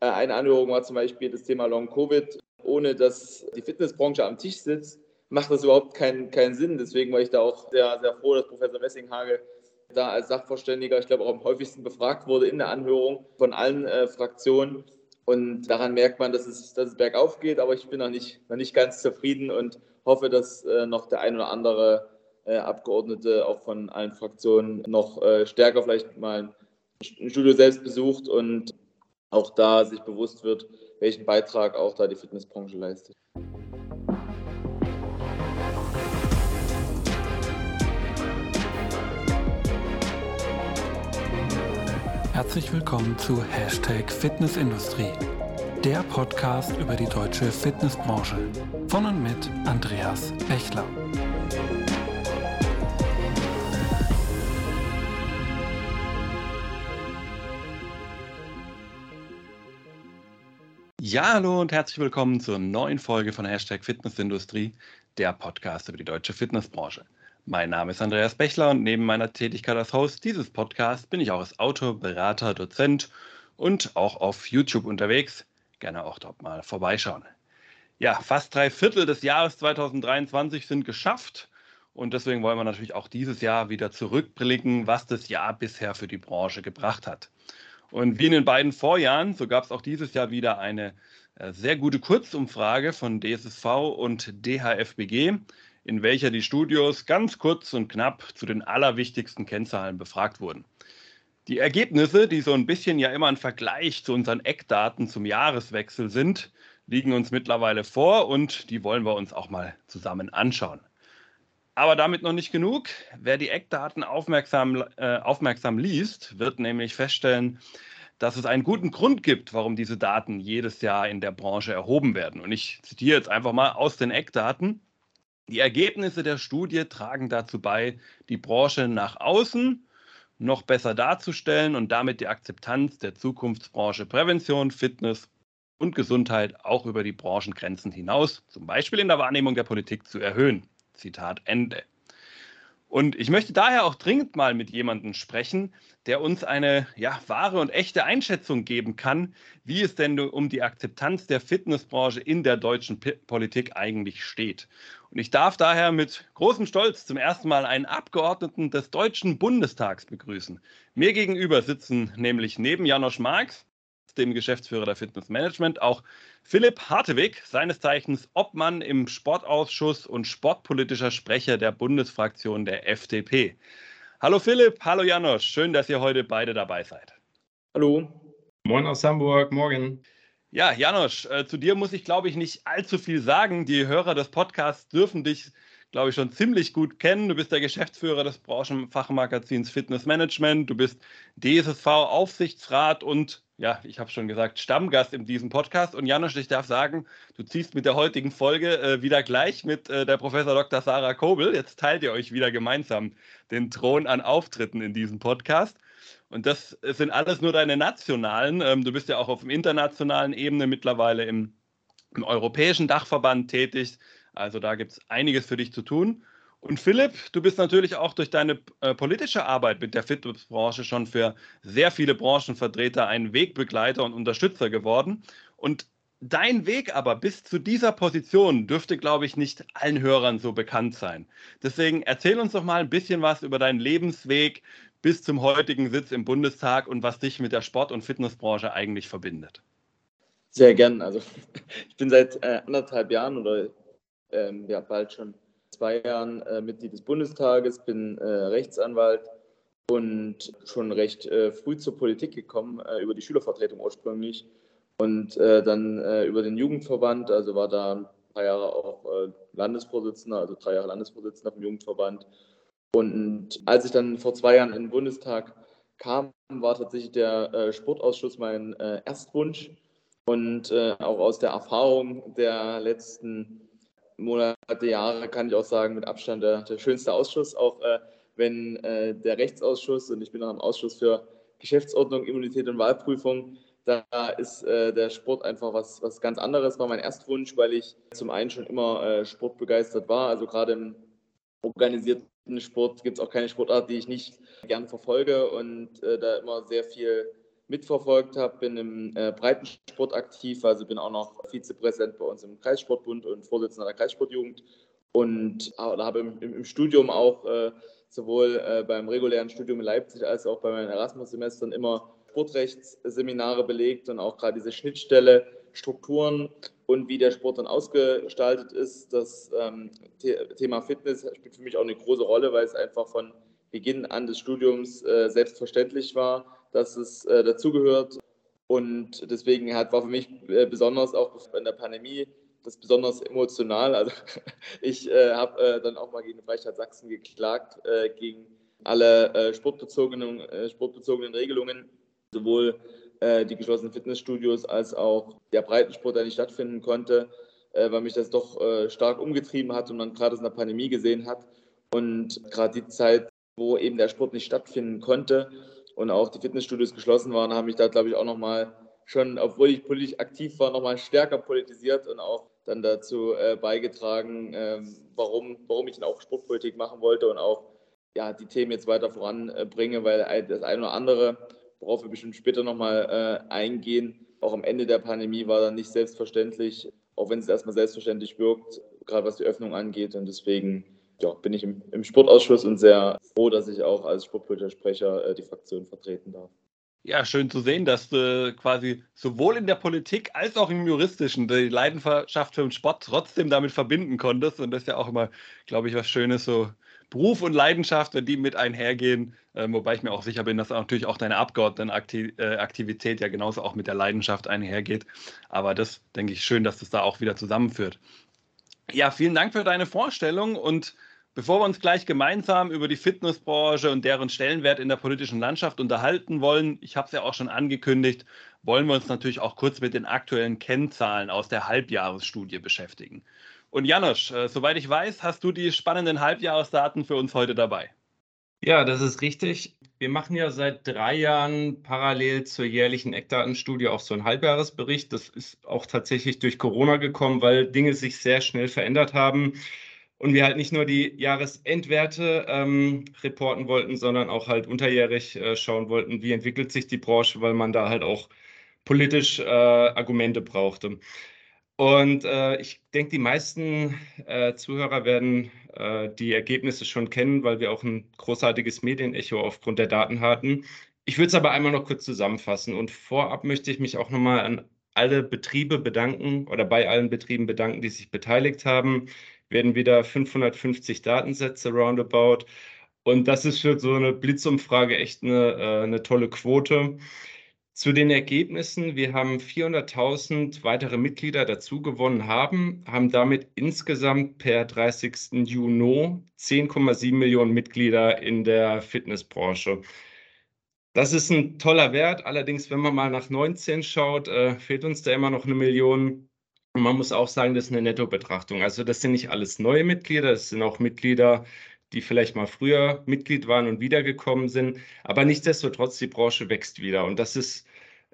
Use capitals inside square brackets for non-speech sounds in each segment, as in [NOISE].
Äh, eine Anhörung war zum Beispiel das Thema Long Covid. Ohne dass die Fitnessbranche am Tisch sitzt, macht das überhaupt keinen, keinen Sinn. Deswegen war ich da auch sehr, sehr froh, dass Professor Messinghage da als Sachverständiger, ich glaube, auch am häufigsten befragt wurde in der Anhörung von allen äh, Fraktionen. Und daran merkt man, dass es, dass es bergauf geht, aber ich bin noch nicht, noch nicht ganz zufrieden und hoffe, dass äh, noch der ein oder andere äh, Abgeordnete auch von allen Fraktionen noch äh, stärker vielleicht mal ein Studio selbst besucht und auch da sich bewusst wird, welchen Beitrag auch da die Fitnessbranche leistet. Herzlich willkommen zu Hashtag Fitnessindustrie, der Podcast über die deutsche Fitnessbranche. Von und mit Andreas Bechler. Ja, hallo und herzlich willkommen zur neuen Folge von Hashtag Fitnessindustrie, der Podcast über die deutsche Fitnessbranche. Mein Name ist Andreas Bechler und neben meiner Tätigkeit als Host dieses Podcasts bin ich auch als Autor, Berater, Dozent und auch auf YouTube unterwegs. Gerne auch dort mal vorbeischauen. Ja, fast drei Viertel des Jahres 2023 sind geschafft und deswegen wollen wir natürlich auch dieses Jahr wieder zurückblicken, was das Jahr bisher für die Branche gebracht hat. Und wie in den beiden Vorjahren, so gab es auch dieses Jahr wieder eine äh, sehr gute Kurzumfrage von DSSV und DHFBG, in welcher die Studios ganz kurz und knapp zu den allerwichtigsten Kennzahlen befragt wurden. Die Ergebnisse, die so ein bisschen ja immer ein Vergleich zu unseren Eckdaten zum Jahreswechsel sind, liegen uns mittlerweile vor und die wollen wir uns auch mal zusammen anschauen. Aber damit noch nicht genug. Wer die Eckdaten aufmerksam, äh, aufmerksam liest, wird nämlich feststellen, dass es einen guten Grund gibt, warum diese Daten jedes Jahr in der Branche erhoben werden. Und ich zitiere jetzt einfach mal aus den Eckdaten. Die Ergebnisse der Studie tragen dazu bei, die Branche nach außen noch besser darzustellen und damit die Akzeptanz der Zukunftsbranche Prävention, Fitness und Gesundheit auch über die Branchengrenzen hinaus, zum Beispiel in der Wahrnehmung der Politik, zu erhöhen. Zitat Ende. Und ich möchte daher auch dringend mal mit jemandem sprechen, der uns eine ja, wahre und echte Einschätzung geben kann, wie es denn um die Akzeptanz der Fitnessbranche in der deutschen P Politik eigentlich steht. Und ich darf daher mit großem Stolz zum ersten Mal einen Abgeordneten des Deutschen Bundestags begrüßen. Mir gegenüber sitzen nämlich neben Janosch Marx dem Geschäftsführer der Fitnessmanagement, auch Philipp Hartewig, seines Zeichens Obmann im Sportausschuss und sportpolitischer Sprecher der Bundesfraktion der FDP. Hallo Philipp, hallo Janosch, schön, dass ihr heute beide dabei seid. Hallo. Moin aus Hamburg, morgen. Ja, Janosch, äh, zu dir muss ich, glaube ich, nicht allzu viel sagen. Die Hörer des Podcasts dürfen dich glaube ich, schon ziemlich gut kennen. Du bist der Geschäftsführer des Branchenfachmagazins Fitness Management. Du bist DSSV-Aufsichtsrat und, ja, ich habe schon gesagt, Stammgast in diesem Podcast. Und Janusz, ich darf sagen, du ziehst mit der heutigen Folge äh, wieder gleich mit äh, der Professor Dr. Sarah Kobel. Jetzt teilt ihr euch wieder gemeinsam den Thron an Auftritten in diesem Podcast. Und das sind alles nur deine nationalen. Ähm, du bist ja auch auf dem internationalen Ebene mittlerweile im, im europäischen Dachverband tätig. Also da gibt es einiges für dich zu tun. Und Philipp, du bist natürlich auch durch deine äh, politische Arbeit mit der Fitnessbranche schon für sehr viele Branchenvertreter ein Wegbegleiter und Unterstützer geworden. Und dein Weg aber bis zu dieser Position dürfte, glaube ich, nicht allen Hörern so bekannt sein. Deswegen erzähl uns doch mal ein bisschen was über deinen Lebensweg bis zum heutigen Sitz im Bundestag und was dich mit der Sport- und Fitnessbranche eigentlich verbindet. Sehr gern. Also [LAUGHS] ich bin seit äh, anderthalb Jahren oder ähm, ja, bald schon zwei Jahren äh, Mitglied des Bundestages, bin äh, Rechtsanwalt und schon recht äh, früh zur Politik gekommen, äh, über die Schülervertretung ursprünglich und äh, dann äh, über den Jugendverband, also war da ein paar Jahre auch Landesvorsitzender, also drei Jahre Landesvorsitzender vom Jugendverband. Und als ich dann vor zwei Jahren in den Bundestag kam, war tatsächlich der Sportausschuss mein Erstwunsch. Und auch aus der Erfahrung der letzten Monate, Jahre kann ich auch sagen, mit Abstand der, der schönste Ausschuss, auch äh, wenn äh, der Rechtsausschuss und ich bin auch im Ausschuss für Geschäftsordnung, Immunität und Wahlprüfung, da ist äh, der Sport einfach was, was ganz anderes, war mein Erstwunsch, weil ich zum einen schon immer äh, sportbegeistert war, also gerade im organisierten Sport gibt es auch keine Sportart, die ich nicht gern verfolge. Und äh, da immer sehr viel mitverfolgt habe, bin im äh, Breitensport aktiv, also bin auch noch Vizepräsident bei uns im Kreissportbund und Vorsitzender der Kreissportjugend und habe im, im Studium auch äh, sowohl äh, beim regulären Studium in Leipzig als auch bei meinen Erasmus-Semestern immer Sportrechtsseminare belegt und auch gerade diese Schnittstelle, Strukturen und wie der Sport dann ausgestaltet ist. Das ähm, Thema Fitness spielt für mich auch eine große Rolle, weil es einfach von Beginn an des Studiums äh, selbstverständlich war, dass es äh, dazugehört. Und deswegen hat, war für mich äh, besonders auch in der Pandemie das besonders emotional. Also [LAUGHS] ich äh, habe äh, dann auch mal gegen Freistaat Sachsen geklagt, äh, gegen alle sportbezogenen, sportbezogenen Regelungen, sowohl die geschlossenen Fitnessstudios als auch der Breitensport, der nicht stattfinden konnte, weil mich das doch stark umgetrieben hat und man gerade in der Pandemie gesehen hat. Und gerade die Zeit, wo eben der Sport nicht stattfinden konnte und auch die Fitnessstudios geschlossen waren, haben mich da, glaube ich, auch nochmal schon, obwohl ich politisch aktiv war, nochmal stärker politisiert und auch dann dazu äh, beigetragen, äh, warum, warum ich dann auch Sportpolitik machen wollte und auch ja, die Themen jetzt weiter voranbringe, weil das eine oder andere, worauf wir bestimmt später nochmal äh, eingehen, auch am Ende der Pandemie war dann nicht selbstverständlich, auch wenn es erstmal selbstverständlich wirkt, gerade was die Öffnung angeht. Und deswegen ja, bin ich im, im, Sportausschuss und sehr froh, dass ich auch als sportpolitischer Sprecher äh, die Fraktion vertreten darf. Ja, schön zu sehen, dass du quasi sowohl in der Politik als auch im Juristischen die Leidenschaft für den Sport trotzdem damit verbinden konntest. Und das ist ja auch immer, glaube ich, was Schönes, so Beruf und Leidenschaft, wenn die mit einhergehen. Äh, wobei ich mir auch sicher bin, dass natürlich auch deine Abgeordnetenaktivität ja genauso auch mit der Leidenschaft einhergeht. Aber das denke ich schön, dass das da auch wieder zusammenführt. Ja, vielen Dank für deine Vorstellung und Bevor wir uns gleich gemeinsam über die Fitnessbranche und deren Stellenwert in der politischen Landschaft unterhalten wollen, ich habe es ja auch schon angekündigt, wollen wir uns natürlich auch kurz mit den aktuellen Kennzahlen aus der Halbjahresstudie beschäftigen. Und Janosch, äh, soweit ich weiß, hast du die spannenden Halbjahresdaten für uns heute dabei. Ja, das ist richtig. Wir machen ja seit drei Jahren parallel zur jährlichen Eckdatenstudie auch so einen Halbjahresbericht. Das ist auch tatsächlich durch Corona gekommen, weil Dinge sich sehr schnell verändert haben und wir halt nicht nur die Jahresendwerte ähm, reporten wollten, sondern auch halt unterjährig äh, schauen wollten, wie entwickelt sich die Branche, weil man da halt auch politisch äh, Argumente brauchte. Und äh, ich denke, die meisten äh, Zuhörer werden äh, die Ergebnisse schon kennen, weil wir auch ein großartiges Medienecho aufgrund der Daten hatten. Ich würde es aber einmal noch kurz zusammenfassen. Und vorab möchte ich mich auch nochmal an alle Betriebe bedanken oder bei allen Betrieben bedanken, die sich beteiligt haben werden wieder 550 Datensätze roundabout. Und das ist für so eine Blitzumfrage echt eine, äh, eine tolle Quote. Zu den Ergebnissen, wir haben 400.000 weitere Mitglieder dazu gewonnen haben, haben damit insgesamt per 30. Juni 10,7 Millionen Mitglieder in der Fitnessbranche. Das ist ein toller Wert. Allerdings, wenn man mal nach 19 schaut, äh, fehlt uns da immer noch eine Million. Und man muss auch sagen, das ist eine Nettobetrachtung. Also das sind nicht alles neue Mitglieder, das sind auch Mitglieder, die vielleicht mal früher Mitglied waren und wiedergekommen sind. Aber nichtsdestotrotz, die Branche wächst wieder. Und das ist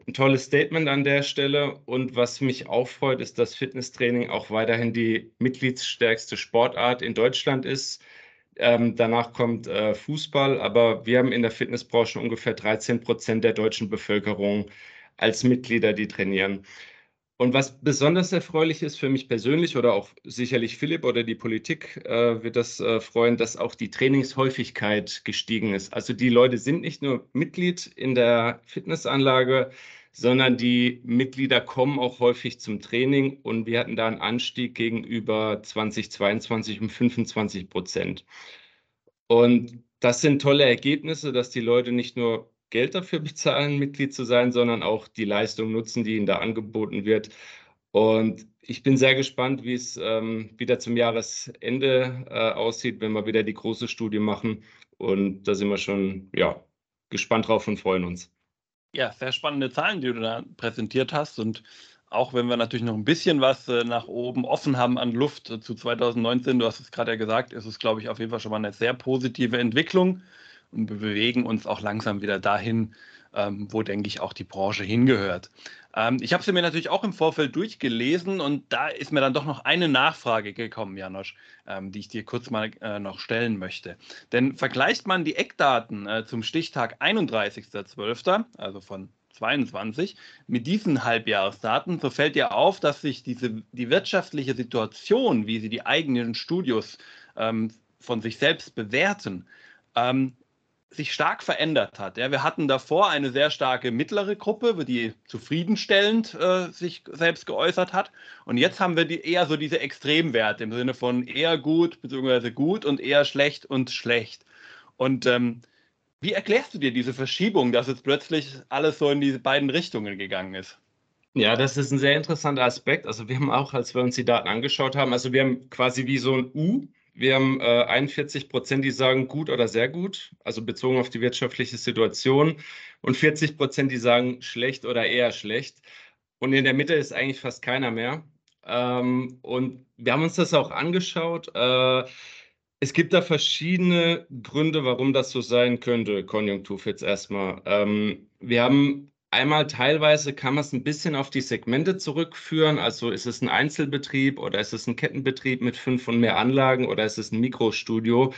ein tolles Statement an der Stelle. Und was mich auch freut, ist, dass Fitnesstraining auch weiterhin die mitgliedsstärkste Sportart in Deutschland ist. Ähm, danach kommt äh, Fußball, aber wir haben in der Fitnessbranche ungefähr 13 Prozent der deutschen Bevölkerung als Mitglieder, die trainieren. Und was besonders erfreulich ist für mich persönlich oder auch sicherlich Philipp oder die Politik äh, wird das äh, freuen, dass auch die Trainingshäufigkeit gestiegen ist. Also die Leute sind nicht nur Mitglied in der Fitnessanlage, sondern die Mitglieder kommen auch häufig zum Training und wir hatten da einen Anstieg gegenüber 2022 um 25 Prozent. Und das sind tolle Ergebnisse, dass die Leute nicht nur Geld dafür [LAUGHS] bezahlen, Mitglied zu sein, sondern auch die Leistung nutzen, die ihnen da angeboten wird. Und ich bin sehr gespannt, wie es ähm, wieder zum Jahresende äh, aussieht, wenn wir wieder die große Studie machen. Und da sind wir schon ja, gespannt drauf und freuen uns. Ja, sehr spannende Zahlen, die du da präsentiert hast. Und auch wenn wir natürlich noch ein bisschen was äh, nach oben offen haben an Luft äh, zu 2019, du hast es gerade ja gesagt, ist es, glaube ich, auf jeden Fall schon mal eine sehr positive Entwicklung und wir bewegen uns auch langsam wieder dahin, ähm, wo, denke ich, auch die Branche hingehört. Ähm, ich habe sie mir natürlich auch im Vorfeld durchgelesen und da ist mir dann doch noch eine Nachfrage gekommen, Janosch, ähm, die ich dir kurz mal äh, noch stellen möchte. Denn vergleicht man die Eckdaten äh, zum Stichtag 31.12., also von 2022. Mit diesen Halbjahresdaten, so fällt dir auf, dass sich diese, die wirtschaftliche Situation, wie sie die eigenen Studios ähm, von sich selbst bewerten, ähm, sich stark verändert hat. Ja, wir hatten davor eine sehr starke mittlere Gruppe, die zufriedenstellend äh, sich selbst geäußert hat. Und jetzt haben wir die, eher so diese Extremwerte im Sinne von eher gut bzw. gut und eher schlecht und schlecht. Und ähm, wie erklärst du dir diese Verschiebung, dass jetzt plötzlich alles so in diese beiden Richtungen gegangen ist? Ja, das ist ein sehr interessanter Aspekt. Also wir haben auch, als wir uns die Daten angeschaut haben, also wir haben quasi wie so ein U wir haben äh, 41 Prozent, die sagen gut oder sehr gut, also bezogen auf die wirtschaftliche Situation, und 40 Prozent, die sagen schlecht oder eher schlecht. Und in der Mitte ist eigentlich fast keiner mehr. Ähm, und wir haben uns das auch angeschaut. Äh, es gibt da verschiedene Gründe, warum das so sein könnte, Konjunktur jetzt erstmal. Ähm, wir haben Einmal teilweise kann man es ein bisschen auf die Segmente zurückführen. Also ist es ein Einzelbetrieb oder ist es ein Kettenbetrieb mit fünf und mehr Anlagen oder ist es ein Mikrostudio?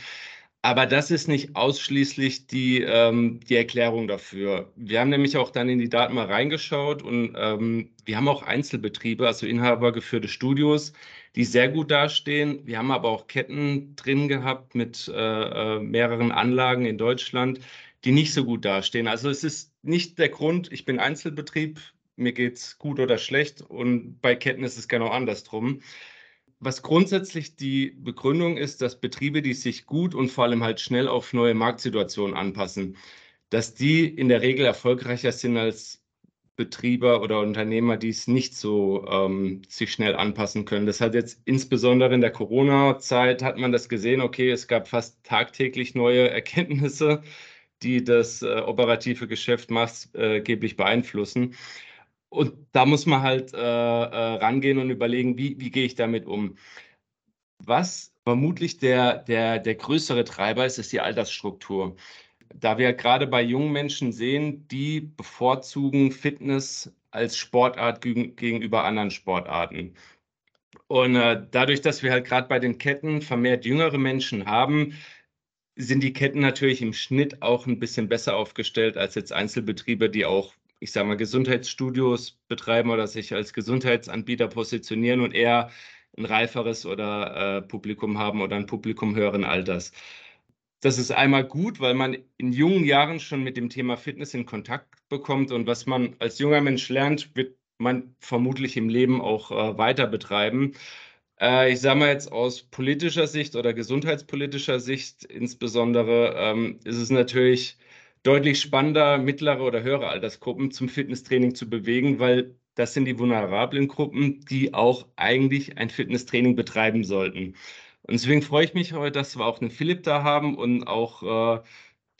Aber das ist nicht ausschließlich die, ähm, die Erklärung dafür. Wir haben nämlich auch dann in die Daten mal reingeschaut und ähm, wir haben auch Einzelbetriebe, also inhabergeführte Studios, die sehr gut dastehen. Wir haben aber auch Ketten drin gehabt mit äh, äh mehreren Anlagen in Deutschland, die nicht so gut dastehen. Also es ist nicht der Grund, ich bin Einzelbetrieb, mir geht es gut oder schlecht und bei Ketten ist es genau andersrum. Was grundsätzlich die Begründung ist, dass Betriebe, die sich gut und vor allem halt schnell auf neue Marktsituationen anpassen, dass die in der Regel erfolgreicher sind als Betrieber oder Unternehmer, die es nicht so ähm, sich schnell anpassen können. Das hat jetzt insbesondere in der Corona-Zeit hat man das gesehen. Okay, es gab fast tagtäglich neue [LAUGHS] Erkenntnisse die das äh, operative Geschäft maßgeblich beeinflussen. Und da muss man halt äh, äh, rangehen und überlegen, wie, wie gehe ich damit um. Was vermutlich der, der, der größere Treiber ist, ist die Altersstruktur. Da wir gerade bei jungen Menschen sehen, die bevorzugen Fitness als Sportart gegenüber anderen Sportarten. Und äh, dadurch, dass wir halt gerade bei den Ketten vermehrt jüngere Menschen haben, sind die Ketten natürlich im Schnitt auch ein bisschen besser aufgestellt als jetzt Einzelbetriebe, die auch, ich sage mal, Gesundheitsstudios betreiben oder sich als Gesundheitsanbieter positionieren und eher ein reiferes oder äh, Publikum haben oder ein Publikum höheren Alters. Das ist einmal gut, weil man in jungen Jahren schon mit dem Thema Fitness in Kontakt bekommt und was man als junger Mensch lernt, wird man vermutlich im Leben auch äh, weiter betreiben. Äh, ich sage mal jetzt aus politischer Sicht oder gesundheitspolitischer Sicht insbesondere ähm, ist es natürlich deutlich spannender, mittlere oder höhere Altersgruppen zum Fitnesstraining zu bewegen, weil das sind die vulnerablen Gruppen, die auch eigentlich ein Fitnesstraining betreiben sollten. Und deswegen freue ich mich heute, dass wir auch einen Philipp da haben und auch äh,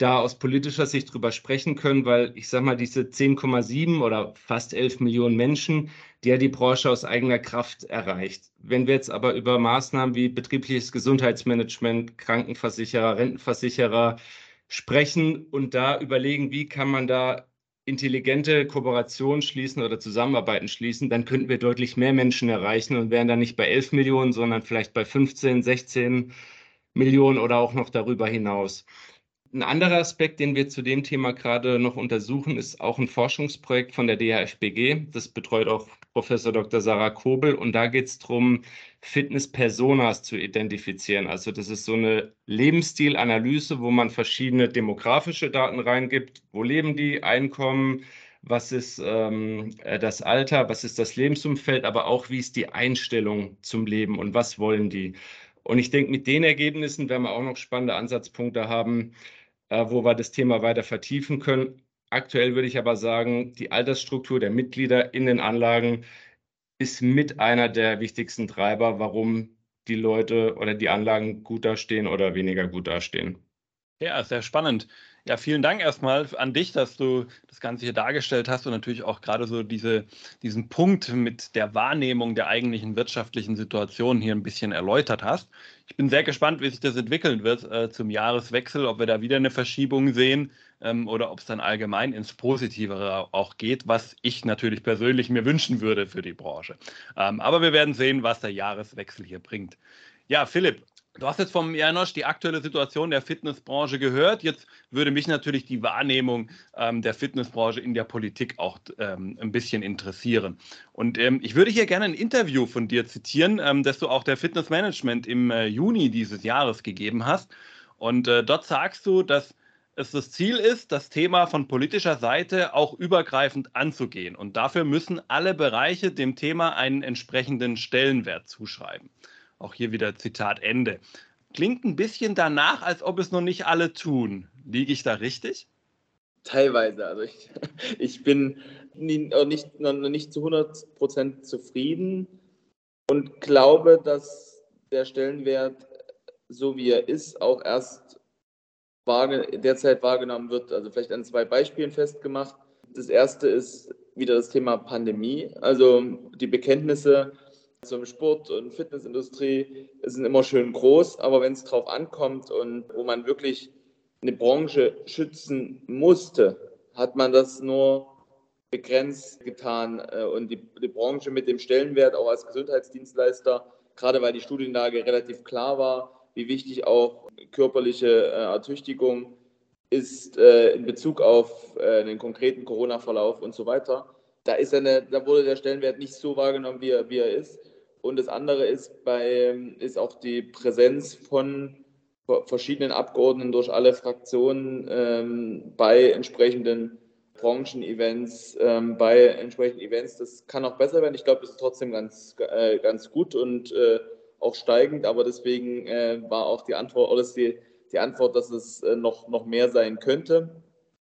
da aus politischer Sicht drüber sprechen können, weil ich sage mal, diese 10,7 oder fast 11 Millionen Menschen, die ja die Branche aus eigener Kraft erreicht. Wenn wir jetzt aber über Maßnahmen wie betriebliches Gesundheitsmanagement, Krankenversicherer, Rentenversicherer sprechen und da überlegen, wie kann man da intelligente Kooperationen schließen oder Zusammenarbeiten schließen, dann könnten wir deutlich mehr Menschen erreichen und wären dann nicht bei 11 Millionen, sondern vielleicht bei 15, 16 Millionen oder auch noch darüber hinaus. Ein anderer Aspekt, den wir zu dem Thema gerade noch untersuchen, ist auch ein Forschungsprojekt von der DHFBG. Das betreut auch Professor Dr. Sarah Kobel. Und da geht es darum, Fitness-Personas zu identifizieren. Also das ist so eine Lebensstilanalyse, wo man verschiedene demografische Daten reingibt. Wo leben die? Einkommen? Was ist ähm, äh, das Alter? Was ist das Lebensumfeld? Aber auch, wie ist die Einstellung zum Leben und was wollen die? Und ich denke, mit den Ergebnissen werden wir auch noch spannende Ansatzpunkte haben, wo wir das Thema weiter vertiefen können. Aktuell würde ich aber sagen, die Altersstruktur der Mitglieder in den Anlagen ist mit einer der wichtigsten Treiber, warum die Leute oder die Anlagen gut dastehen oder weniger gut dastehen. Ja, sehr spannend. Ja, vielen Dank erstmal an dich, dass du das Ganze hier dargestellt hast und natürlich auch gerade so diese, diesen Punkt mit der Wahrnehmung der eigentlichen wirtschaftlichen Situation hier ein bisschen erläutert hast. Ich bin sehr gespannt, wie sich das entwickeln wird äh, zum Jahreswechsel, ob wir da wieder eine Verschiebung sehen ähm, oder ob es dann allgemein ins Positivere auch geht, was ich natürlich persönlich mir wünschen würde für die Branche. Ähm, aber wir werden sehen, was der Jahreswechsel hier bringt. Ja, Philipp, Du hast jetzt vom Janosch die aktuelle Situation der Fitnessbranche gehört. Jetzt würde mich natürlich die Wahrnehmung ähm, der Fitnessbranche in der Politik auch ähm, ein bisschen interessieren. Und ähm, ich würde hier gerne ein Interview von dir zitieren, ähm, das du auch der Fitnessmanagement im äh, Juni dieses Jahres gegeben hast. Und äh, dort sagst du, dass es das Ziel ist, das Thema von politischer Seite auch übergreifend anzugehen. Und dafür müssen alle Bereiche dem Thema einen entsprechenden Stellenwert zuschreiben. Auch hier wieder Zitat Ende. Klingt ein bisschen danach, als ob es noch nicht alle tun. Liege ich da richtig? Teilweise. Also ich, [LAUGHS] ich bin nie, nicht, noch nicht zu 100 Prozent zufrieden und glaube, dass der Stellenwert, so wie er ist, auch erst derzeit wahrgenommen wird. Also vielleicht an zwei Beispielen festgemacht. Das erste ist wieder das Thema Pandemie. Also die Bekenntnisse zum Sport- und Fitnessindustrie sind immer schön groß, aber wenn es drauf ankommt und wo man wirklich eine Branche schützen musste, hat man das nur begrenzt getan äh, und die, die Branche mit dem Stellenwert auch als Gesundheitsdienstleister, gerade weil die Studienlage relativ klar war, wie wichtig auch körperliche äh, Ertüchtigung ist äh, in Bezug auf den konkreten Corona-Verlauf und so weiter. Da, ist eine, da wurde der Stellenwert nicht so wahrgenommen, wie er, wie er ist. Und das andere ist, bei, ist auch die Präsenz von verschiedenen Abgeordneten durch alle Fraktionen ähm, bei entsprechenden Branchen-Events, ähm, bei entsprechenden Events. Das kann auch besser werden. Ich glaube, das ist trotzdem ganz, äh, ganz gut und äh, auch steigend, aber deswegen äh, war auch die Antwort, oder ist die, die Antwort, dass es äh, noch, noch mehr sein könnte.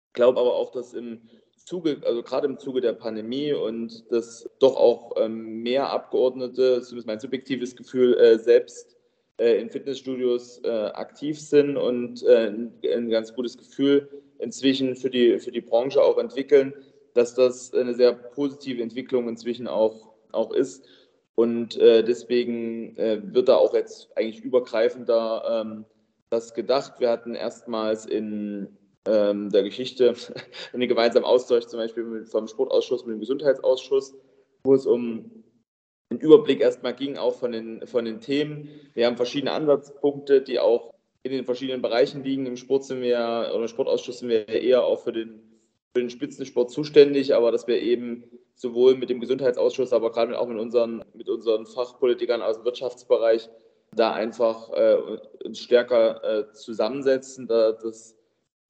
Ich glaube aber auch, dass im Zuge, also gerade im Zuge der Pandemie und dass doch auch ähm, mehr Abgeordnete, zumindest mein subjektives Gefühl, äh, selbst äh, in Fitnessstudios äh, aktiv sind und äh, ein, ein, ganz gutes Gefühl inzwischen für die, für die Branche auch entwickeln, dass das eine sehr positive Entwicklung inzwischen auch, auch ist. Und äh, deswegen äh, wird da auch jetzt eigentlich übergreifender ähm, das gedacht. Wir hatten erstmals in ähm, der Geschichte [LAUGHS] einen gemeinsamen Austausch, zum Beispiel mit, vom Sportausschuss mit dem Gesundheitsausschuss, wo es um einen Überblick erstmal ging, auch von den, von den Themen. Wir haben verschiedene Ansatzpunkte, die auch in den verschiedenen Bereichen liegen. Im Sport sind wir, oder im Sportausschuss sind wir eher auch für den, für den Spitzensport zuständig, aber dass wir eben sowohl mit dem Gesundheitsausschuss, aber gerade auch mit unseren, mit unseren Fachpolitikern aus dem Wirtschaftsbereich da einfach äh, uns stärker äh, zusammensetzen, da das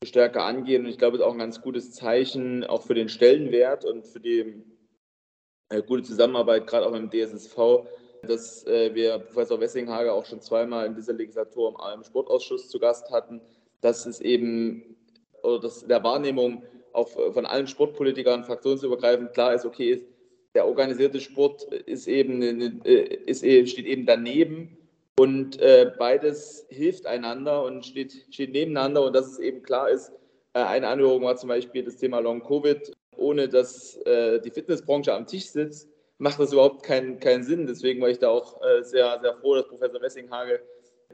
stärker angehen. Und ich glaube, es ist auch ein ganz gutes Zeichen, auch für den Stellenwert und für die äh, gute Zusammenarbeit, gerade auch mit dem DSSV, dass äh, wir Professor Wessinghage auch schon zweimal in dieser Legislatur im Sportausschuss zu Gast hatten, dass es eben, oder dass der Wahrnehmung auch von allen Sportpolitikern fraktionsübergreifend klar ist, okay, der organisierte Sport ist eben, äh, ist, steht eben daneben und äh, beides hilft einander und steht, steht nebeneinander. Und dass es eben klar ist, äh, eine Anhörung war zum Beispiel das Thema Long Covid. Ohne dass äh, die Fitnessbranche am Tisch sitzt, macht das überhaupt keinen, keinen Sinn. Deswegen war ich da auch äh, sehr, sehr froh, dass Professor Messinghage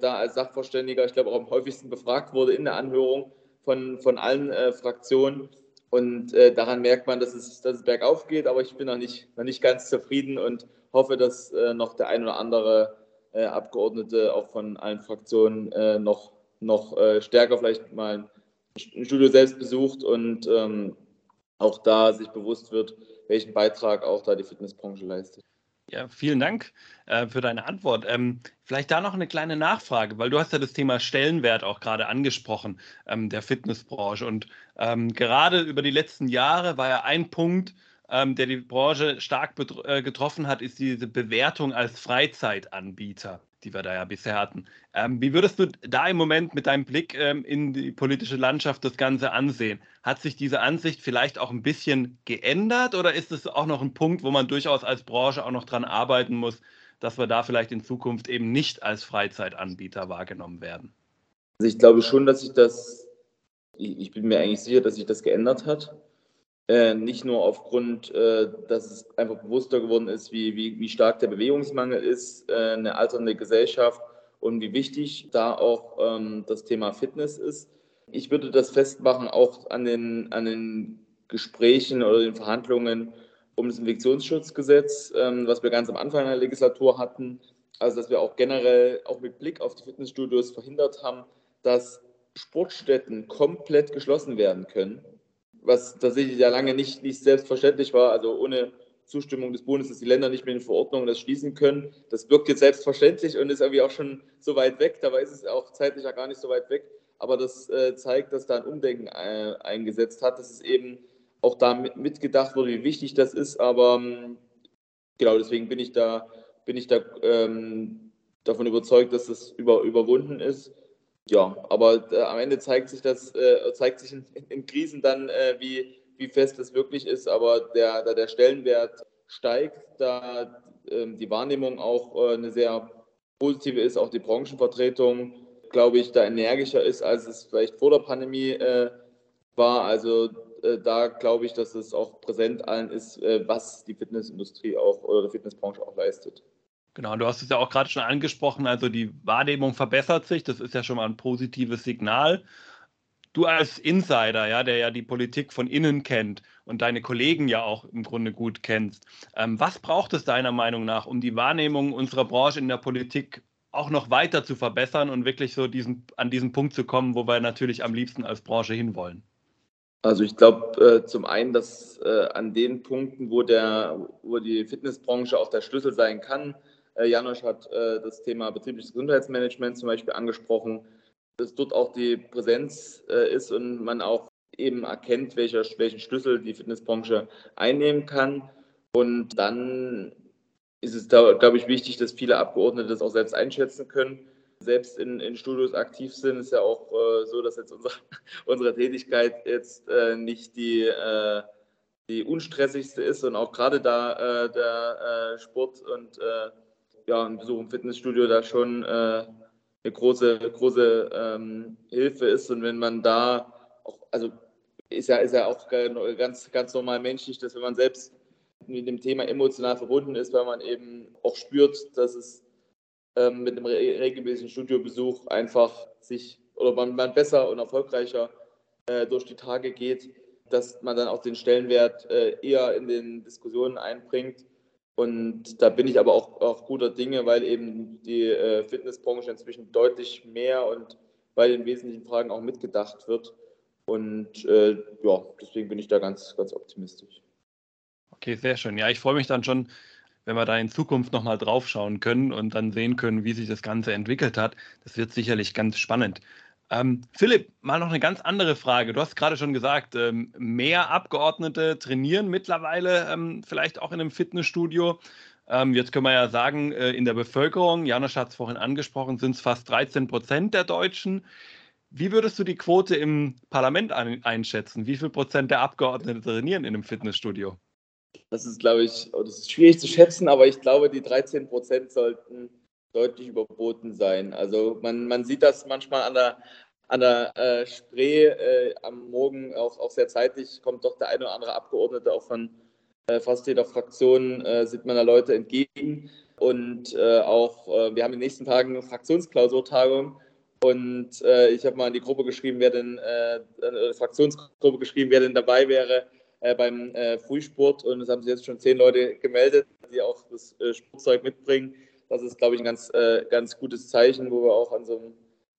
da als Sachverständiger, ich glaube, auch am häufigsten befragt wurde in der Anhörung von, von allen äh, Fraktionen. Und äh, daran merkt man, dass es, dass es bergauf geht, aber ich bin noch nicht, noch nicht ganz zufrieden und hoffe, dass noch der ein oder andere Abgeordnete auch von allen Fraktionen äh, noch, noch äh, stärker vielleicht mal ein Studio selbst besucht und ähm, auch da sich bewusst wird, welchen Beitrag auch da die Fitnessbranche leistet. Ja, vielen Dank äh, für deine Antwort. Ähm, vielleicht da noch eine kleine Nachfrage, weil du hast ja das Thema Stellenwert auch gerade angesprochen, ähm, der Fitnessbranche. Und ähm, gerade über die letzten Jahre war ja ein Punkt, ähm, der die Branche stark äh, getroffen hat, ist diese Bewertung als Freizeitanbieter, die wir da ja bisher hatten. Ähm, wie würdest du da im Moment mit deinem Blick ähm, in die politische Landschaft das Ganze ansehen? Hat sich diese Ansicht vielleicht auch ein bisschen geändert oder ist es auch noch ein Punkt, wo man durchaus als Branche auch noch dran arbeiten muss, dass wir da vielleicht in Zukunft eben nicht als Freizeitanbieter wahrgenommen werden? Also ich glaube schon, dass sich das, ich bin mir eigentlich sicher, dass sich das geändert hat. Äh, nicht nur aufgrund, äh, dass es einfach bewusster geworden ist, wie, wie, wie stark der Bewegungsmangel ist, äh, eine alternde Gesellschaft und wie wichtig da auch ähm, das Thema Fitness ist. Ich würde das festmachen auch an den, an den Gesprächen oder den Verhandlungen um das Infektionsschutzgesetz, ähm, was wir ganz am Anfang der Legislatur hatten, also dass wir auch generell, auch mit Blick auf die Fitnessstudios verhindert haben, dass Sportstätten komplett geschlossen werden können, was tatsächlich ja lange nicht, nicht selbstverständlich war, also ohne Zustimmung des Bundes, dass die Länder nicht mehr in Verordnungen das schließen können. Das wirkt jetzt selbstverständlich und ist irgendwie auch schon so weit weg. Dabei ist es auch zeitlich ja gar nicht so weit weg. Aber das äh, zeigt, dass da ein Umdenken äh, eingesetzt hat, dass es eben auch da mit, mitgedacht wurde, wie wichtig das ist. Aber ähm, genau deswegen bin ich da, bin ich da ähm, davon überzeugt, dass das über, überwunden ist. Ja, aber äh, am Ende zeigt sich das, äh, zeigt sich in, in Krisen dann, äh, wie, wie fest es wirklich ist, aber der, da der Stellenwert steigt, da ähm, die Wahrnehmung auch äh, eine sehr positive ist, auch die Branchenvertretung, glaube ich, da energischer ist, als es vielleicht vor der Pandemie äh, war. Also äh, da glaube ich, dass es auch präsent allen ist, was die Fitnessindustrie auch oder die Fitnessbranche auch leistet. Genau, du hast es ja auch gerade schon angesprochen, also die Wahrnehmung verbessert sich, das ist ja schon mal ein positives Signal du als Insider, ja, der ja die Politik von innen kennt und deine Kollegen ja auch im Grunde gut kennst, ähm, was braucht es deiner Meinung nach, um die Wahrnehmung unserer Branche in der Politik auch noch weiter zu verbessern und wirklich so diesen, an diesen Punkt zu kommen, wo wir natürlich am liebsten als Branche hinwollen? Also ich glaube äh, zum einen, dass äh, an den Punkten, wo, der, wo die Fitnessbranche auch der Schlüssel sein kann, Janosch hat äh, das Thema betriebliches Gesundheitsmanagement zum Beispiel angesprochen, dass dort auch die Präsenz äh, ist und man auch eben erkennt, welcher, welchen Schlüssel die Fitnessbranche einnehmen kann. Und dann ist es glaube ich, wichtig, dass viele Abgeordnete das auch selbst einschätzen können. Selbst in, in Studios aktiv sind, ist ja auch äh, so, dass jetzt unsere, [LAUGHS] unsere Tätigkeit jetzt äh, nicht die, äh, die unstressigste ist und auch gerade da äh, der äh, Sport und äh, ja, ein Besuch im Fitnessstudio da schon eine große, große ähm, Hilfe ist. Und wenn man da auch, also ist ja, ist ja auch ganz, ganz normal menschlich, dass wenn man selbst mit dem Thema emotional verbunden ist, weil man eben auch spürt, dass es ähm, mit einem regelmäßigen Studiobesuch einfach sich oder man, man besser und erfolgreicher äh, durch die Tage geht, dass man dann auch den Stellenwert äh, eher in den Diskussionen einbringt und da bin ich aber auch, auch guter Dinge, weil eben die äh, Fitnessbranche inzwischen deutlich mehr und bei den wesentlichen Fragen auch mitgedacht wird. Und äh, ja, deswegen bin ich da ganz, ganz optimistisch. Okay, sehr schön. Ja, ich freue mich dann schon, wenn wir da in Zukunft nochmal drauf schauen können und dann sehen können, wie sich das Ganze entwickelt hat. Das wird sicherlich ganz spannend. Ähm, Philipp, mal noch eine ganz andere Frage. Du hast gerade schon gesagt, ähm, mehr Abgeordnete trainieren mittlerweile ähm, vielleicht auch in einem Fitnessstudio. Ähm, jetzt können wir ja sagen, äh, in der Bevölkerung, Janusz hat es vorhin angesprochen, sind es fast 13 Prozent der Deutschen. Wie würdest du die Quote im Parlament ein einschätzen? Wie viel Prozent der Abgeordneten trainieren in einem Fitnessstudio? Das ist, glaube ich, das ist schwierig zu schätzen, aber ich glaube, die 13 Prozent sollten deutlich überboten sein. Also man, man sieht das manchmal an der, an der äh, Spree äh, am Morgen auch, auch sehr zeitig, kommt doch der eine oder andere Abgeordnete auch von äh, fast jeder Fraktion, äh, sieht man da Leute entgegen. Und äh, auch, äh, wir haben in den nächsten Tagen eine Fraktionsklausurtagung. Und ich habe mal in die Gruppe geschrieben, wer denn, äh, Fraktionsgruppe geschrieben, wer denn dabei wäre beim Frühsport. Und es haben sich jetzt schon zehn Leute gemeldet, die auch das Sportzeug mitbringen. Das ist, glaube ich, ein ganz, äh, ganz gutes Zeichen, wo wir auch an so,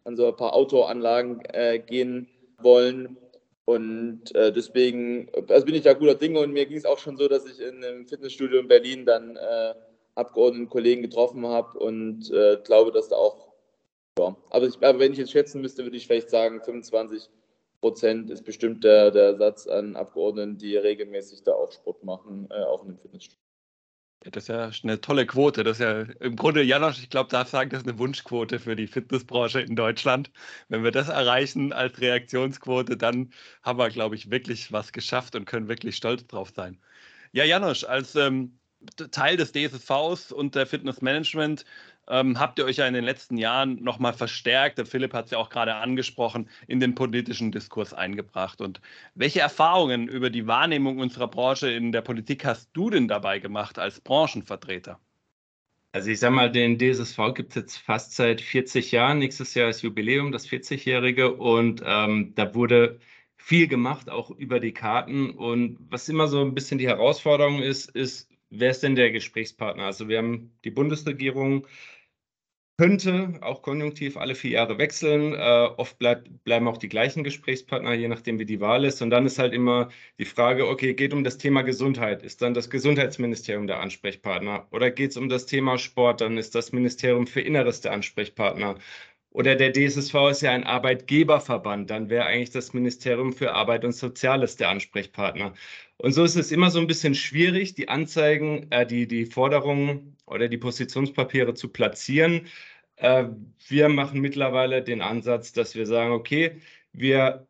an so ein paar Outdoor-Anlagen äh, gehen wollen. Und äh, deswegen also bin ich da guter Dinge und mir ging es auch schon so, dass ich in einem Fitnessstudio in Berlin dann äh, Abgeordneten Kollegen getroffen habe und äh, glaube, dass da auch, ja, aber, ich, aber wenn ich jetzt schätzen müsste, würde ich vielleicht sagen, 25 Prozent ist bestimmt der, der Satz an Abgeordneten, die regelmäßig da auch Sport machen, äh, auch in einem Fitnessstudio. Das ist ja eine tolle Quote. Das ist ja im Grunde, Janosch, ich glaube, darf sagen, das ist eine Wunschquote für die Fitnessbranche in Deutschland. Wenn wir das erreichen als Reaktionsquote, dann haben wir, glaube ich, wirklich was geschafft und können wirklich stolz drauf sein. Ja, Janosch, als ähm, Teil des DSVs und der Fitnessmanagement ähm, habt ihr euch ja in den letzten Jahren nochmal verstärkt, der Philipp hat es ja auch gerade angesprochen, in den politischen Diskurs eingebracht. Und welche Erfahrungen über die Wahrnehmung unserer Branche in der Politik hast du denn dabei gemacht als Branchenvertreter? Also ich sage mal, den DSSV gibt es jetzt fast seit 40 Jahren. Nächstes Jahr ist Jubiläum, das 40-jährige. Und ähm, da wurde viel gemacht, auch über die Karten. Und was immer so ein bisschen die Herausforderung ist, ist, wer ist denn der Gesprächspartner? Also wir haben die Bundesregierung, könnte auch konjunktiv alle vier Jahre wechseln. Äh, oft bleibt, bleiben auch die gleichen Gesprächspartner, je nachdem, wie die Wahl ist. Und dann ist halt immer die Frage, okay, geht um das Thema Gesundheit, ist dann das Gesundheitsministerium der Ansprechpartner? Oder geht es um das Thema Sport, dann ist das Ministerium für Inneres der Ansprechpartner. Oder der DSSV ist ja ein Arbeitgeberverband, dann wäre eigentlich das Ministerium für Arbeit und Soziales der Ansprechpartner. Und so ist es immer so ein bisschen schwierig, die Anzeigen, äh, die, die Forderungen oder die Positionspapiere zu platzieren. Äh, wir machen mittlerweile den Ansatz, dass wir sagen, okay, wir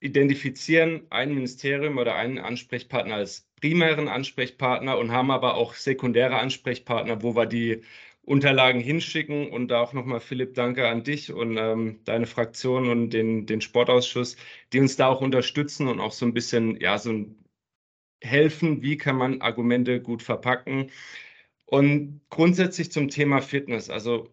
identifizieren ein Ministerium oder einen Ansprechpartner als primären Ansprechpartner und haben aber auch sekundäre Ansprechpartner, wo wir die Unterlagen hinschicken. Und da auch nochmal, Philipp, danke an dich und ähm, deine Fraktion und den, den Sportausschuss, die uns da auch unterstützen und auch so ein bisschen, ja, so helfen, wie kann man Argumente gut verpacken. Und grundsätzlich zum Thema Fitness. Also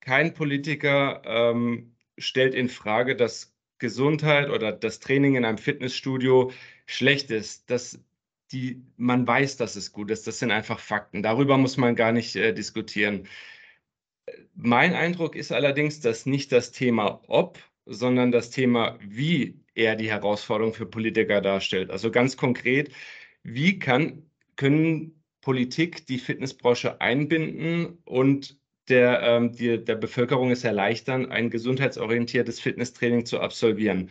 kein Politiker ähm, stellt in Frage, dass Gesundheit oder das Training in einem Fitnessstudio schlecht ist. Das, die, man weiß, dass es gut ist. Das sind einfach Fakten. Darüber muss man gar nicht äh, diskutieren. Mein Eindruck ist allerdings, dass nicht das Thema ob, sondern das Thema wie er die Herausforderung für Politiker darstellt. Also ganz konkret, wie kann, können Politik die Fitnessbranche einbinden und der, ähm, die, der Bevölkerung es erleichtern, ein gesundheitsorientiertes Fitnesstraining zu absolvieren.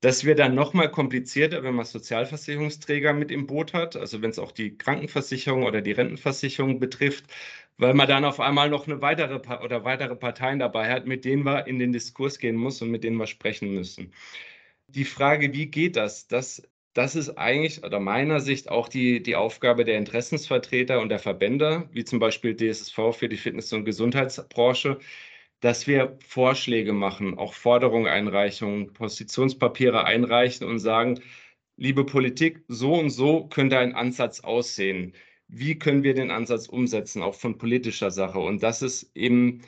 Das wird dann nochmal komplizierter, wenn man Sozialversicherungsträger mit im Boot hat, also wenn es auch die Krankenversicherung oder die Rentenversicherung betrifft, weil man dann auf einmal noch eine weitere oder weitere Parteien dabei hat, mit denen man in den Diskurs gehen muss und mit denen wir sprechen müssen. Die Frage, wie geht das? Das das ist eigentlich oder meiner Sicht auch die, die Aufgabe der Interessensvertreter und der Verbände, wie zum Beispiel DSSV für die Fitness- und Gesundheitsbranche, dass wir Vorschläge machen, auch Forderungen einreichen, Positionspapiere einreichen und sagen, liebe Politik, so und so könnte ein Ansatz aussehen. Wie können wir den Ansatz umsetzen, auch von politischer Sache? Und das ist eben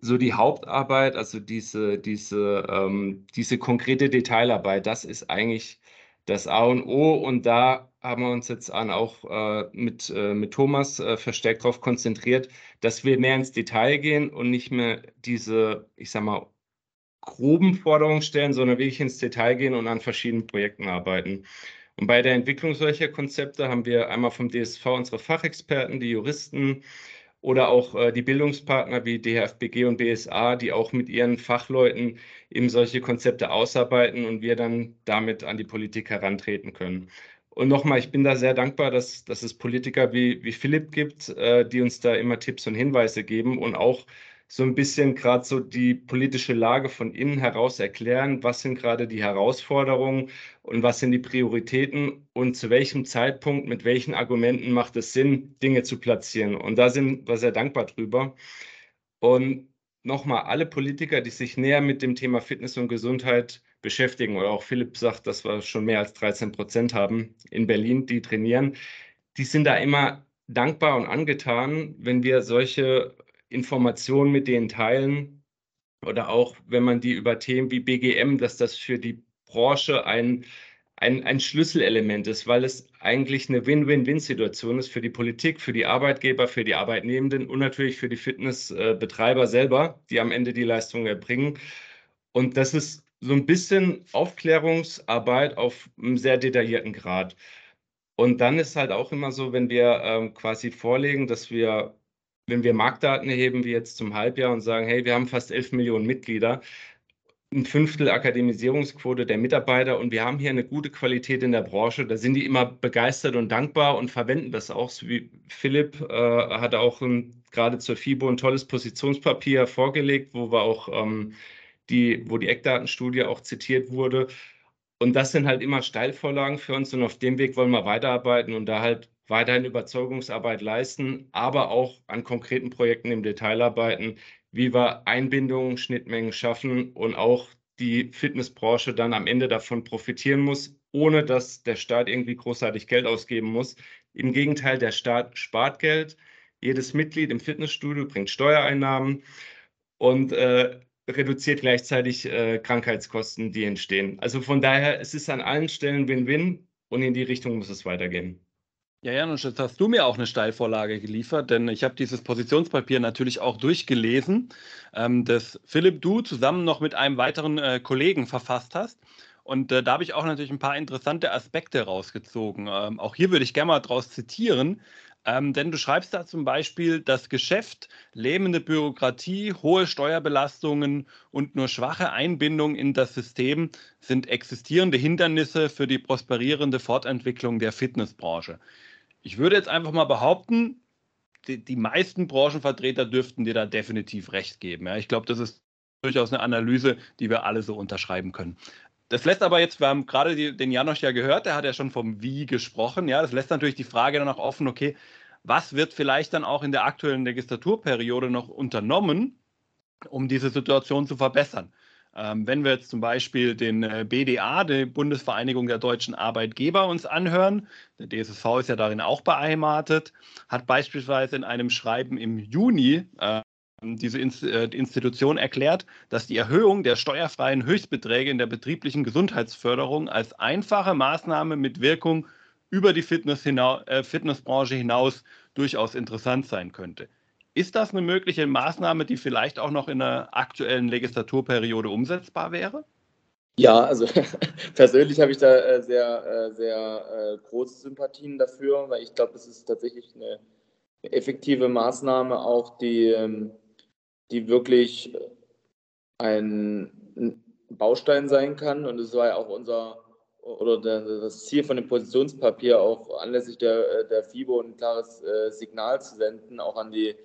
so die Hauptarbeit, also diese, diese, ähm, diese konkrete Detailarbeit, das ist eigentlich das A und O. Und da haben wir uns jetzt an auch äh, mit, äh, mit Thomas äh, verstärkt darauf konzentriert, dass wir mehr ins Detail gehen und nicht mehr diese, ich sag mal, groben Forderungen stellen, sondern wirklich ins Detail gehen und an verschiedenen Projekten arbeiten. Und bei der Entwicklung solcher Konzepte haben wir einmal vom DSV unsere Fachexperten, die Juristen, oder auch äh, die Bildungspartner wie DHFBG und BSA, die auch mit ihren Fachleuten eben solche Konzepte ausarbeiten und wir dann damit an die Politik herantreten können. Und nochmal, ich bin da sehr dankbar, dass, dass es Politiker wie, wie Philipp gibt, äh, die uns da immer Tipps und Hinweise geben und auch so ein bisschen gerade so die politische Lage von innen heraus erklären, was sind gerade die Herausforderungen und was sind die Prioritäten und zu welchem Zeitpunkt, mit welchen Argumenten macht es Sinn, Dinge zu platzieren. Und da sind wir sehr dankbar drüber. Und nochmal, alle Politiker, die sich näher mit dem Thema Fitness und Gesundheit beschäftigen, oder auch Philipp sagt, dass wir schon mehr als 13 Prozent haben in Berlin, die trainieren, die sind da immer dankbar und angetan, wenn wir solche Informationen mit denen teilen oder auch, wenn man die über Themen wie BGM, dass das für die Branche ein, ein, ein Schlüsselelement ist, weil es eigentlich eine Win-Win-Win-Situation ist für die Politik, für die Arbeitgeber, für die Arbeitnehmenden und natürlich für die Fitnessbetreiber selber, die am Ende die Leistung erbringen. Und das ist so ein bisschen Aufklärungsarbeit auf einem sehr detaillierten Grad. Und dann ist halt auch immer so, wenn wir ähm, quasi vorlegen, dass wir wenn wir Marktdaten erheben, wie jetzt zum Halbjahr und sagen, hey, wir haben fast 11 Millionen Mitglieder, ein Fünftel Akademisierungsquote der Mitarbeiter und wir haben hier eine gute Qualität in der Branche. Da sind die immer begeistert und dankbar und verwenden das auch. So wie Philipp äh, hat auch ein, gerade zur FIBO ein tolles Positionspapier vorgelegt, wo wir auch ähm, die, wo die Eckdatenstudie auch zitiert wurde. Und das sind halt immer Steilvorlagen für uns und auf dem Weg wollen wir weiterarbeiten und da halt weiterhin Überzeugungsarbeit leisten, aber auch an konkreten Projekten im Detail arbeiten, wie wir Einbindungen, Schnittmengen schaffen und auch die Fitnessbranche dann am Ende davon profitieren muss, ohne dass der Staat irgendwie großartig Geld ausgeben muss. Im Gegenteil, der Staat spart Geld. Jedes Mitglied im Fitnessstudio bringt Steuereinnahmen und äh, reduziert gleichzeitig äh, Krankheitskosten, die entstehen. Also von daher, es ist an allen Stellen Win-Win und in die Richtung muss es weitergehen. Ja, Janusz, jetzt hast du mir auch eine Steilvorlage geliefert, denn ich habe dieses Positionspapier natürlich auch durchgelesen, ähm, das Philipp du zusammen noch mit einem weiteren äh, Kollegen verfasst hast. Und äh, da habe ich auch natürlich ein paar interessante Aspekte rausgezogen. Ähm, auch hier würde ich gerne mal draus zitieren. Ähm, denn du schreibst da zum Beispiel, das Geschäft, lähmende Bürokratie, hohe Steuerbelastungen und nur schwache Einbindung in das System sind existierende Hindernisse für die prosperierende Fortentwicklung der Fitnessbranche. Ich würde jetzt einfach mal behaupten, die, die meisten Branchenvertreter dürften dir da definitiv recht geben. Ja. Ich glaube, das ist durchaus eine Analyse, die wir alle so unterschreiben können. Das lässt aber jetzt, wir haben gerade die, den Janosch ja gehört, der hat ja schon vom Wie gesprochen. Ja, das lässt natürlich die Frage dann auch offen, okay, was wird vielleicht dann auch in der aktuellen Legislaturperiode noch unternommen, um diese Situation zu verbessern? Ähm, wenn wir jetzt zum Beispiel den äh, BDA, die Bundesvereinigung der deutschen Arbeitgeber, uns anhören, der DSSV ist ja darin auch beheimatet, hat beispielsweise in einem Schreiben im Juni äh, diese äh, Institution erklärt, dass die Erhöhung der steuerfreien Höchstbeträge in der betrieblichen Gesundheitsförderung als einfache Maßnahme mit Wirkung über die Fitness hinaus, äh, Fitnessbranche hinaus durchaus interessant sein könnte. Ist das eine mögliche Maßnahme, die vielleicht auch noch in der aktuellen Legislaturperiode umsetzbar wäre? Ja, also [LAUGHS] persönlich habe ich da äh, sehr, äh, sehr große Sympathien dafür, weil ich glaube, es ist tatsächlich eine effektive Maßnahme, auch die, ähm, die wirklich ein Baustein sein kann. Und es war ja auch unser oder das Ziel von dem Positionspapier auch anlässlich der, der FIBO ein klares Signal zu senden, auch an die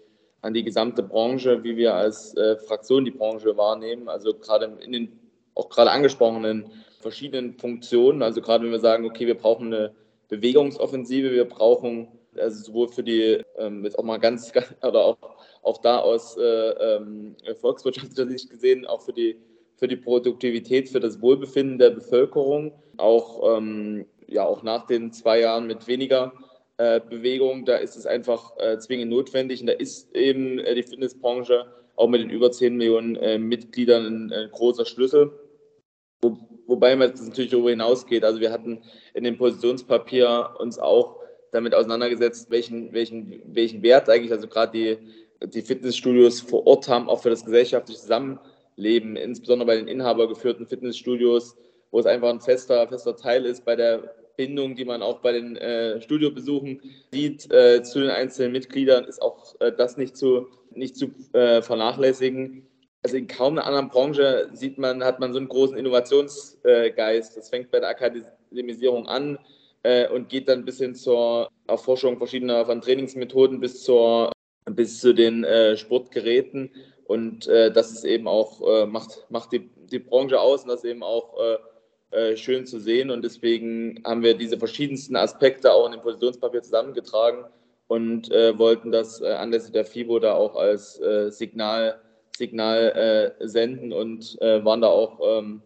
an die gesamte Branche, wie wir als äh, Fraktion die Branche wahrnehmen. Also gerade in den auch gerade angesprochenen verschiedenen Funktionen. Also gerade wenn wir sagen, okay, wir brauchen eine Bewegungsoffensive, wir brauchen also sowohl für die, ähm, jetzt auch mal ganz, [LAUGHS] oder auch, auch da aus äh, ähm, volkswirtschaftlicher Sicht gesehen, auch für die, für die Produktivität, für das Wohlbefinden der Bevölkerung, auch, ähm, ja, auch nach den zwei Jahren mit weniger äh, Bewegung, da ist es einfach äh, zwingend notwendig und da ist eben äh, die Fitnessbranche auch mit den über 10 Millionen äh, Mitgliedern ein, ein, großer Schlüssel. Wo, wobei man das natürlich darüber hinausgeht. Also wir hatten in dem Positionspapier uns auch damit auseinandergesetzt, welchen, welchen, welchen Wert eigentlich, also gerade die, die Fitnessstudios vor Ort haben, auch für das gesellschaftliche Zusammenleben, insbesondere bei den inhabergeführten Fitnessstudios, wo es einfach ein fester, fester Teil ist bei der Bindung, die man auch bei den äh, Studiobesuchen sieht äh, zu den einzelnen Mitgliedern, ist auch äh, das nicht zu, nicht zu äh, vernachlässigen. Also in kaum einer anderen Branche sieht man, hat man so einen großen Innovationsgeist. Das fängt bei der Akademisierung an äh, und geht dann bis hin zur Erforschung verschiedener von Trainingsmethoden bis, zur, bis zu den äh, Sportgeräten. Und das ist eben auch, macht, macht die, die Branche aus und das eben auch äh, schön zu sehen. Und deswegen haben wir diese verschiedensten Aspekte auch in dem Positionspapier zusammengetragen und äh, wollten das äh, anlässlich der FIBO da auch als äh, Signal, Signal äh, senden und äh, waren da auch ähm,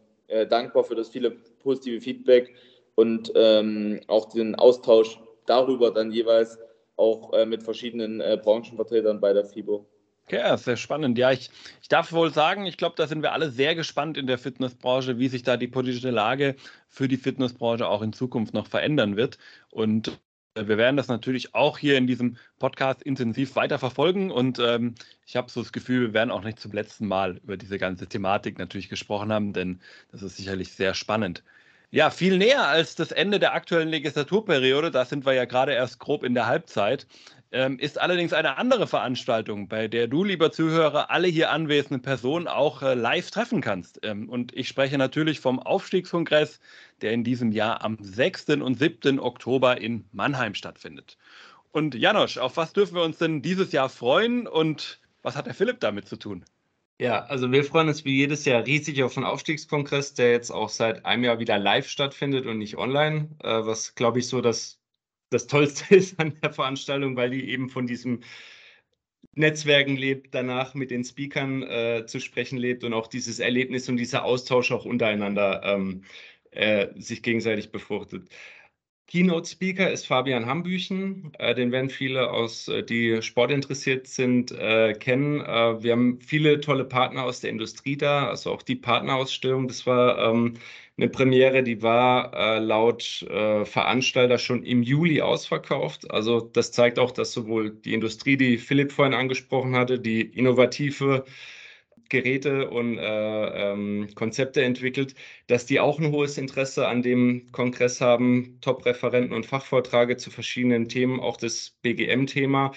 dankbar für das viele positive Feedback und ähm, auch den Austausch darüber dann jeweils auch mit verschiedenen Branchenvertretern bei der FIBO. Ja, sehr spannend. Ja, ich, ich darf wohl sagen, ich glaube, da sind wir alle sehr gespannt in der Fitnessbranche, wie sich da die politische Lage für die Fitnessbranche auch in Zukunft noch verändern wird. Und äh, wir werden das natürlich auch hier in diesem Podcast intensiv weiter verfolgen. Und ähm, ich habe so das Gefühl, wir werden auch nicht zum letzten Mal über diese ganze Thematik natürlich gesprochen haben, denn das ist sicherlich sehr spannend. Ja, viel näher als das Ende der aktuellen Legislaturperiode, da sind wir ja gerade erst grob in der Halbzeit, ähm, ist allerdings eine andere Veranstaltung, bei der du, lieber Zuhörer, alle hier anwesenden Personen auch äh, live treffen kannst. Ähm, und ich spreche natürlich vom Aufstiegskongress, der in diesem Jahr am 6. und 7. Oktober in Mannheim stattfindet. Und Janosch, auf was dürfen wir uns denn dieses Jahr freuen und was hat der Philipp damit zu tun? Ja, also wir freuen uns wie jedes Jahr riesig auf den Aufstiegskongress, der jetzt auch seit einem Jahr wieder live stattfindet und nicht online, äh, was glaube ich so das das Tollste [LAUGHS] ist an der Veranstaltung, weil die eben von diesem Netzwerken lebt, danach mit den Speakern äh, zu sprechen lebt und auch dieses Erlebnis und dieser Austausch auch untereinander ähm, äh, sich gegenseitig befruchtet. Keynote Speaker ist Fabian Hambüchen, äh, den werden viele aus, äh, die sportinteressiert sind, äh, kennen. Wir haben viele tolle Partner aus der Industrie da, also auch die Partnerausstellung. Das war ähm, eine Premiere, die war laut Veranstalter schon im Juli ausverkauft. Also das zeigt auch, dass sowohl die Industrie, die Philipp vorhin angesprochen hatte, die innovative Geräte und äh, ähm, Konzepte entwickelt, dass die auch ein hohes Interesse an dem Kongress haben, Top-Referenten und Fachvorträge zu verschiedenen Themen, auch das BGM-Thema.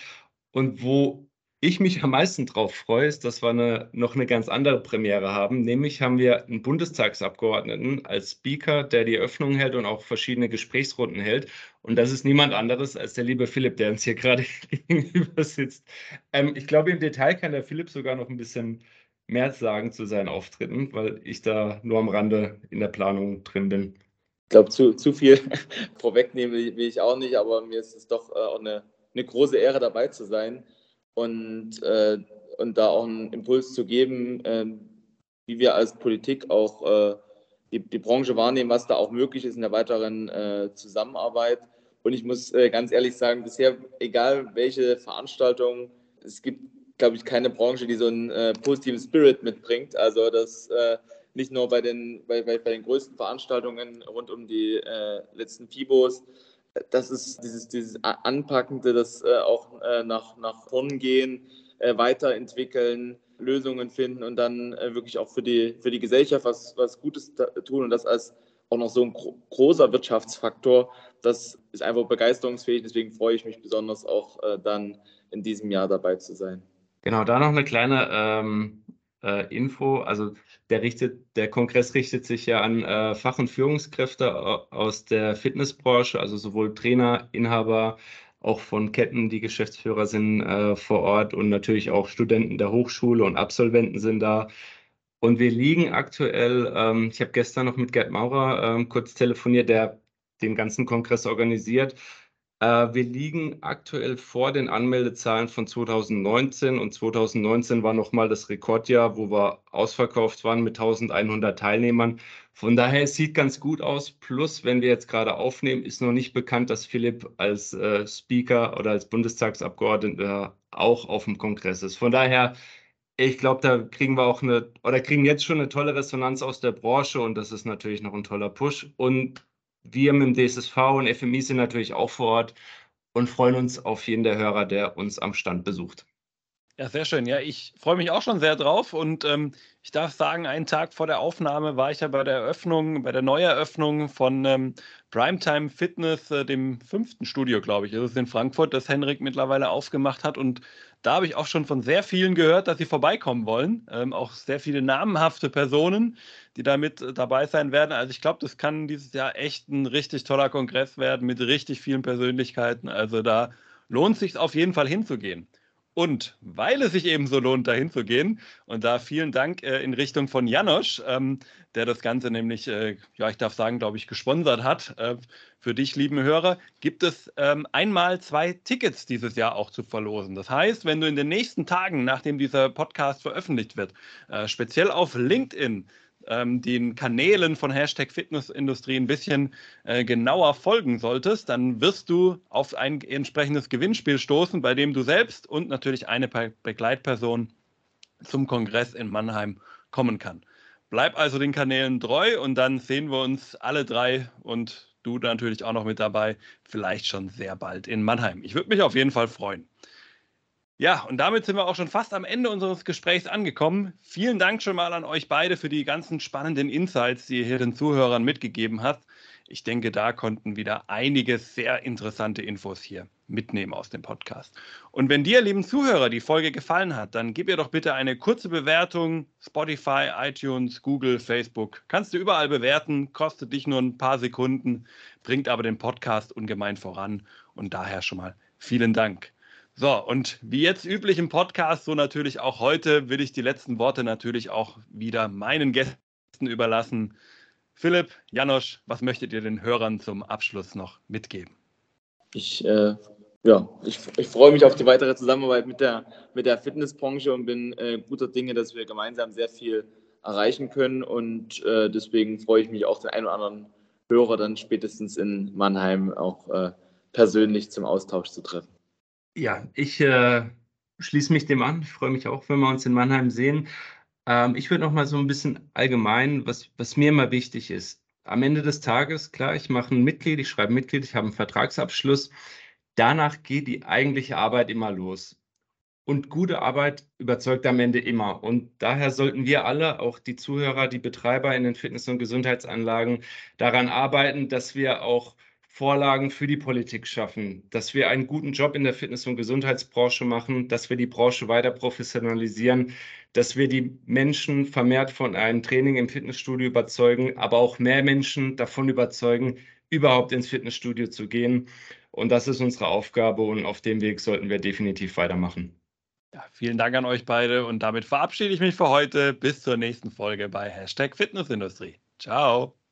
Und wo ich mich am meisten drauf freue, ist, dass wir eine, noch eine ganz andere Premiere haben. Nämlich haben wir einen Bundestagsabgeordneten als Speaker, der die Eröffnung hält und auch verschiedene Gesprächsrunden hält. Und das ist niemand anderes als der liebe Philipp, der uns hier gerade [LAUGHS] gegenüber sitzt. Ähm, ich glaube, im Detail kann der Philipp sogar noch ein bisschen mehr sagen zu seinen Auftritten, weil ich da nur am Rande in der Planung drin bin. Ich glaube, zu, zu viel [LAUGHS] vorwegnehmen will ich auch nicht, aber mir ist es doch äh, auch eine, eine große Ehre dabei zu sein und, äh, und da auch einen Impuls zu geben, äh, wie wir als Politik auch äh, die, die, Branche wahrnehmen, was da auch möglich ist in der weiteren äh, Zusammenarbeit. Und ich muss äh, ganz ehrlich sagen, bisher, egal welche Veranstaltung, es gibt, glaube ich, keine Branche, die so einen äh, positiven Spirit mitbringt. Also das nicht nur bei den, bei, bei, bei den größten Veranstaltungen rund um die letzten FIBOs, das ist dieses, dieses Anpackende, das äh, auch äh, nach, nach vorn gehen, äh, weiterentwickeln, Lösungen finden und dann äh, wirklich auch für die, für die Gesellschaft was, was Gutes tun und das als auch noch so ein gro großer Wirtschaftsfaktor, das ist einfach begeisterungsfähig. Deswegen freue ich mich besonders auch äh, dann in diesem Jahr dabei zu sein. Genau, da noch eine kleine ähm, äh, Info. Also der, richtet, der Kongress richtet sich ja an äh, Fach- und Führungskräfte aus der Fitnessbranche, also sowohl Trainer, Inhaber, auch von Ketten, die Geschäftsführer sind äh, vor Ort und natürlich auch Studenten der Hochschule und Absolventen sind da. Und wir liegen aktuell, ähm, ich habe gestern noch mit Gerd Maurer ähm, kurz telefoniert, der den ganzen Kongress organisiert. Äh, wir liegen aktuell vor den Anmeldezahlen von 2019 und 2019 war nochmal das Rekordjahr, wo wir ausverkauft waren mit 1100 Teilnehmern. Von daher es sieht ganz gut aus. Plus, wenn wir jetzt gerade aufnehmen, ist noch nicht bekannt, dass Philipp als äh, Speaker oder als Bundestagsabgeordneter auch auf dem Kongress ist. Von daher, ich glaube, da kriegen wir auch eine oder kriegen jetzt schon eine tolle Resonanz aus der Branche und das ist natürlich noch ein toller Push. Und wir mit dem DSSV und FMI sind natürlich auch vor Ort und freuen uns auf jeden der Hörer, der uns am Stand besucht. Ja, sehr schön. Ja, ich freue mich auch schon sehr drauf und ähm, ich darf sagen, einen Tag vor der Aufnahme war ich ja bei der Eröffnung, bei der Neueröffnung von ähm, Primetime Fitness, äh, dem fünften Studio, glaube ich, ist es in Frankfurt, das Henrik mittlerweile aufgemacht hat und da habe ich auch schon von sehr vielen gehört, dass sie vorbeikommen wollen. Ähm, auch sehr viele namhafte Personen, die da mit äh, dabei sein werden. Also ich glaube, das kann dieses Jahr echt ein richtig toller Kongress werden mit richtig vielen Persönlichkeiten. Also da lohnt es sich auf jeden Fall hinzugehen. Und weil es sich eben so lohnt, dahin zu gehen, und da vielen Dank äh, in Richtung von Janosch, ähm, der das Ganze nämlich, äh, ja, ich darf sagen, glaube ich, gesponsert hat, äh, für dich, lieben Hörer, gibt es ähm, einmal zwei Tickets dieses Jahr auch zu verlosen. Das heißt, wenn du in den nächsten Tagen, nachdem dieser Podcast veröffentlicht wird, äh, speziell auf LinkedIn ähm, den Kanälen von Hashtag Fitnessindustrie ein bisschen äh, genauer folgen solltest, dann wirst du auf ein entsprechendes Gewinnspiel stoßen, bei dem du selbst und natürlich eine Begleitperson zum Kongress in Mannheim kommen kann. Bleib also den Kanälen treu und dann sehen wir uns alle drei und du natürlich auch noch mit dabei, vielleicht schon sehr bald in Mannheim. Ich würde mich auf jeden Fall freuen. Ja, und damit sind wir auch schon fast am Ende unseres Gesprächs angekommen. Vielen Dank schon mal an euch beide für die ganzen spannenden Insights, die ihr hier den Zuhörern mitgegeben habt. Ich denke, da konnten wieder einige sehr interessante Infos hier mitnehmen aus dem Podcast. Und wenn dir, lieben Zuhörer, die Folge gefallen hat, dann gib ihr doch bitte eine kurze Bewertung. Spotify, iTunes, Google, Facebook. Kannst du überall bewerten, kostet dich nur ein paar Sekunden, bringt aber den Podcast ungemein voran. Und daher schon mal vielen Dank. So, und wie jetzt üblich im Podcast, so natürlich auch heute, will ich die letzten Worte natürlich auch wieder meinen Gästen überlassen. Philipp, Janosch, was möchtet ihr den Hörern zum Abschluss noch mitgeben? Ich, äh, ja, ich, ich freue mich auf die weitere Zusammenarbeit mit der, mit der Fitnessbranche und bin äh, guter Dinge, dass wir gemeinsam sehr viel erreichen können. Und äh, deswegen freue ich mich auch, den einen oder anderen Hörer dann spätestens in Mannheim auch äh, persönlich zum Austausch zu treffen. Ja, ich äh, schließe mich dem an. Ich freue mich auch, wenn wir uns in Mannheim sehen. Ähm, ich würde noch mal so ein bisschen allgemein, was, was mir immer wichtig ist. am Ende des Tages, klar, ich mache ein Mitglied, ich schreibe Mitglied, ich habe einen Vertragsabschluss. Danach geht die eigentliche Arbeit immer los. Und gute Arbeit überzeugt am Ende immer. Und daher sollten wir alle, auch die Zuhörer, die Betreiber in den Fitness- und Gesundheitsanlagen, daran arbeiten, dass wir auch Vorlagen für die Politik schaffen, dass wir einen guten Job in der Fitness- und Gesundheitsbranche machen, dass wir die Branche weiter professionalisieren, dass wir die Menschen vermehrt von einem Training im Fitnessstudio überzeugen, aber auch mehr Menschen davon überzeugen, überhaupt ins Fitnessstudio zu gehen. Und das ist unsere Aufgabe und auf dem Weg sollten wir definitiv weitermachen. Ja, vielen Dank an euch beide und damit verabschiede ich mich für heute. Bis zur nächsten Folge bei Hashtag Fitnessindustrie. Ciao.